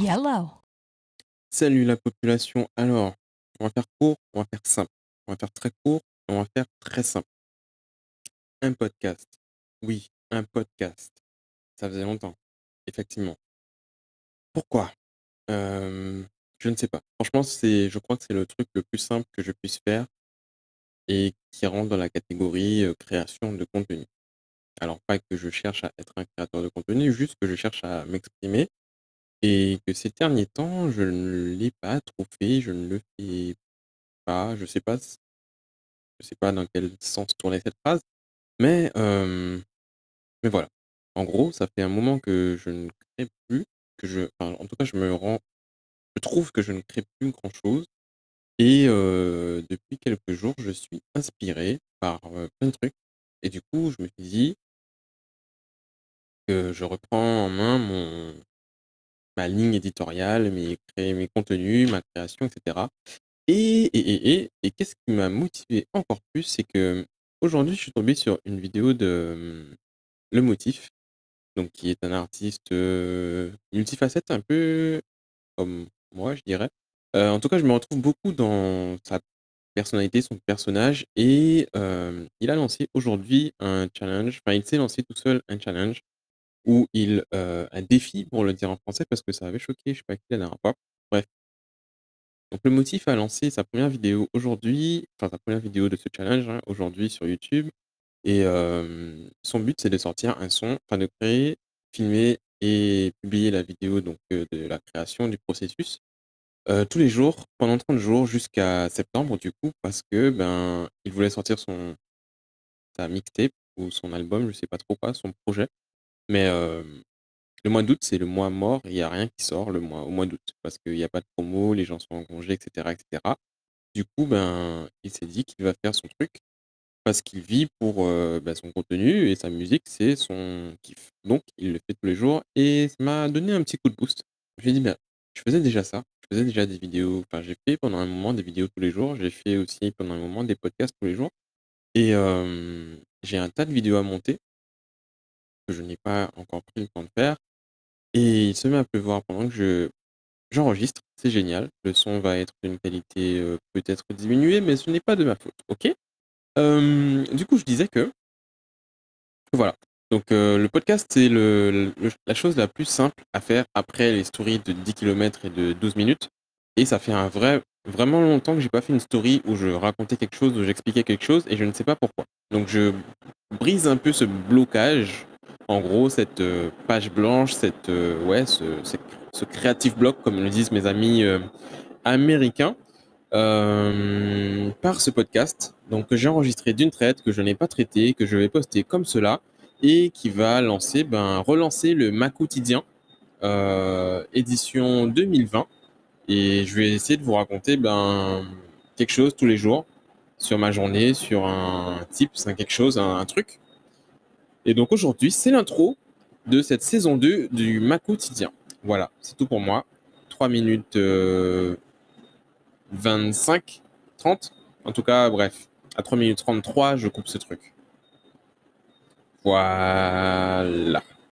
Yellow. Salut la population. Alors, on va faire court, on va faire simple. On va faire très court, on va faire très simple. Un podcast. Oui, un podcast. Ça faisait longtemps, effectivement. Pourquoi? Euh, Je ne sais pas. Franchement, je crois que c'est le truc le plus simple que je puisse faire et qui rentre dans la catégorie euh, création de contenu. Alors, pas que je cherche à être un créateur de contenu, juste que je cherche à m'exprimer et que ces derniers temps, je ne l'ai pas trop fait, je ne le fais pas, je sais pas, je sais pas dans quel sens tourner cette phrase, mais, mais voilà. En gros, ça fait un moment que je ne crée plus, que je, en tout cas, je me rends, je trouve que je ne crée plus grand-chose. Et depuis quelques jours, je suis inspiré par plein de trucs. Et du coup, je me suis dit que je reprends en main mon, ma ligne éditoriale, mes, cré- mes contenus, ma création, etc. Et, et, et, et, et qu'est-ce qui m'a motivé encore plus, c'est que aujourd'hui, je suis tombé sur une vidéo de hum, Le Motif, donc qui est un artiste euh, multifacette, un peu comme moi, je dirais. Euh, en tout cas, je me retrouve beaucoup dans sa personnalité, son personnage, et euh, il a lancé aujourd'hui un challenge, enfin, il s'est lancé tout seul un challenge où il, euh, un défi, pour le dire en français, parce que ça avait choqué, je sais pas qui la dernière fois. Bref. Donc, le motif a lancé sa première vidéo aujourd'hui, enfin, sa première vidéo de ce challenge, hein, aujourd'hui sur YouTube. Et euh, son but, c'est de sortir un son, enfin, de créer, filmer et publier la vidéo donc, euh, de la création du processus euh, tous les jours, pendant 30 jours, jusqu'à septembre, du coup, parce que ben, il voulait sortir son, sa mixtape ou son album, je sais pas trop quoi, son projet. Mais le mois d'août, c'est le mois mort, il n'y a rien qui sort le mois, au mois d'août, parce qu'il n'y a pas de promo, les gens sont en congé, etc. etc. Du coup, ben, il s'est dit qu'il va faire son truc, parce qu'il vit pour ben, son contenu, et sa musique, c'est son kiff. Donc, il le fait tous les jours, et ça m'a donné un petit coup de boost. Je lui ai dit, ben, je faisais déjà ça, je faisais déjà des vidéos, enfin, j'ai fait pendant un moment des vidéos tous les jours, j'ai fait aussi pendant un moment des podcasts tous les jours, et j'ai un tas de vidéos à monter, je n'ai pas encore pris le temps de faire, et il se met à pleuvoir pendant que je j'enregistre, c'est génial. Le son va être d'une qualité euh, peut-être diminuée, mais ce n'est pas de ma faute, ok? Du coup, je disais que, que voilà. Donc, euh, le podcast, c'est le, le- la chose la plus simple à faire après les stories de 10 km et de 12 minutes. Et ça fait un vrai, vraiment longtemps que j'ai pas fait une story où je racontais quelque chose, où j'expliquais quelque chose, et je ne sais pas pourquoi. Donc, je brise un peu ce blocage, en gros, cette euh, page blanche, cette, euh, ouais, ce, ce, ce creative comme le disent mes amis euh, américains, par ce podcast. Donc, que j'ai enregistré d'une traite, que je n'ai pas traité, que je vais poster comme cela, et qui va lancer, ben, relancer le Ma Quotidien, édition 2020. Et je vais essayer de vous raconter ben, quelque chose tous les jours sur ma journée, sur un tips, un quelque chose, un truc. Et donc aujourd'hui, c'est l'intro de cette saison 2 du Ma Quotidien. Voilà, c'est tout pour moi. 3 minutes euh, 25, 30. En tout cas, bref, à 3 minutes 33, je coupe ce truc. Voilà.